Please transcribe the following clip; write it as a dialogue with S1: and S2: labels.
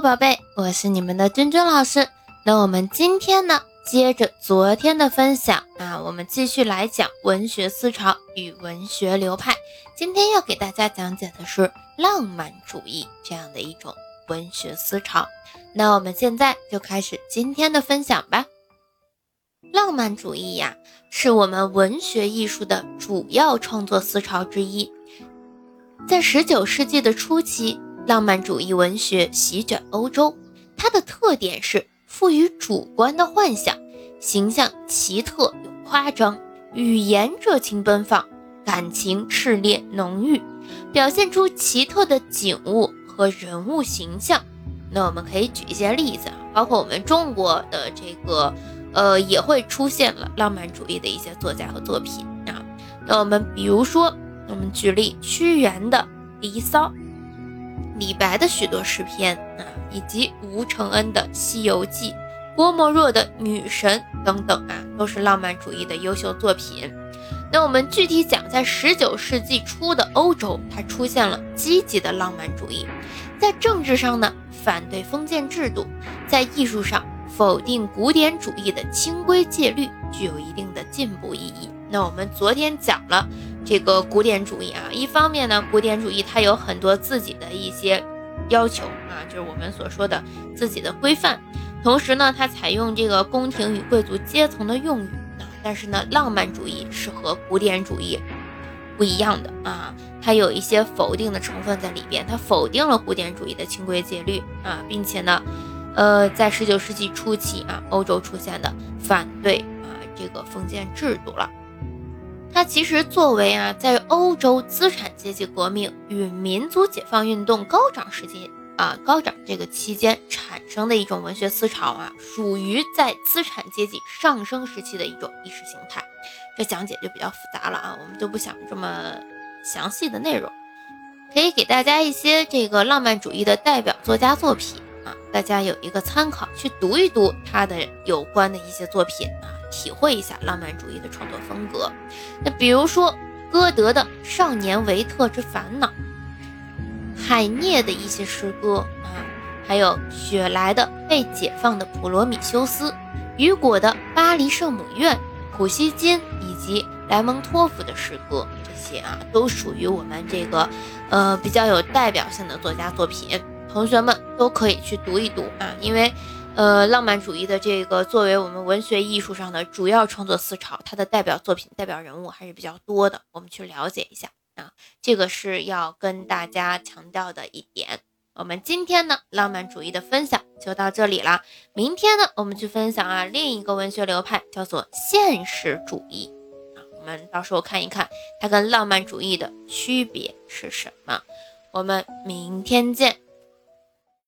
S1: 宝贝，我是你们的君君老师。那我们今天呢，接着昨天的分享啊，我们继续来讲文学思潮与文学流派。今天要给大家讲解的是浪漫主义这样的一种文学思潮。那我们现在就开始今天的分享吧。浪漫主义呀，是我们文学艺术的主要创作思潮之一，在十九世纪的初期。浪漫主义文学席卷欧洲，它的特点是赋予主观的幻想，形象奇特又夸张，语言热情奔放，感情炽烈浓郁，表现出奇特的景物和人物形象。那我们可以举一些例子啊，包括我们中国的这个，呃，也会出现了浪漫主义的一些作家和作品啊。那我们比如说，我们举例屈原的《离骚》。李白的许多诗篇啊，以及吴承恩的《西游记》，郭沫若的《女神》等等啊，都是浪漫主义的优秀作品。那我们具体讲，在十九世纪初的欧洲，它出现了积极的浪漫主义。在政治上呢，反对封建制度；在艺术上，否定古典主义的清规戒律，具有一定的进步意义。那我们昨天讲了。这个古典主义啊，一方面呢，古典主义它有很多自己的一些要求啊，就是我们所说的自己的规范。同时呢，它采用这个宫廷与贵族阶层的用语啊。但是呢，浪漫主义是和古典主义不一样的啊，它有一些否定的成分在里边，它否定了古典主义的清规戒律啊，并且呢，呃，在十九世纪初期啊，欧洲出现的反对啊这个封建制度了。它其实作为啊，在欧洲资产阶级革命与民族解放运动高涨时期啊，高涨这个期间产生的一种文学思潮啊，属于在资产阶级上升时期的一种意识形态。这讲解就比较复杂了啊，我们就不想这么详细的内容，可以给大家一些这个浪漫主义的代表作家作品啊，大家有一个参考，去读一读他的有关的一些作品啊。体会一下浪漫主义的创作风格，那比如说歌德的《少年维特之烦恼》，海涅的一些诗歌啊，还有雪莱的《被解放的普罗米修斯》，雨果的《巴黎圣母院》，普希金以及莱蒙托夫的诗歌，这些啊都属于我们这个呃比较有代表性的作家作品，同学们都可以去读一读啊，因为。呃，浪漫主义的这个作为我们文学艺术上的主要创作思潮，它的代表作品、代表人物还是比较多的。我们去了解一下啊，这个是要跟大家强调的一点。我们今天呢，浪漫主义的分享就到这里了。明天呢，我们去分享啊另一个文学流派，叫做现实主义啊。我们到时候看一看它跟浪漫主义的区别是什么。我们明天见。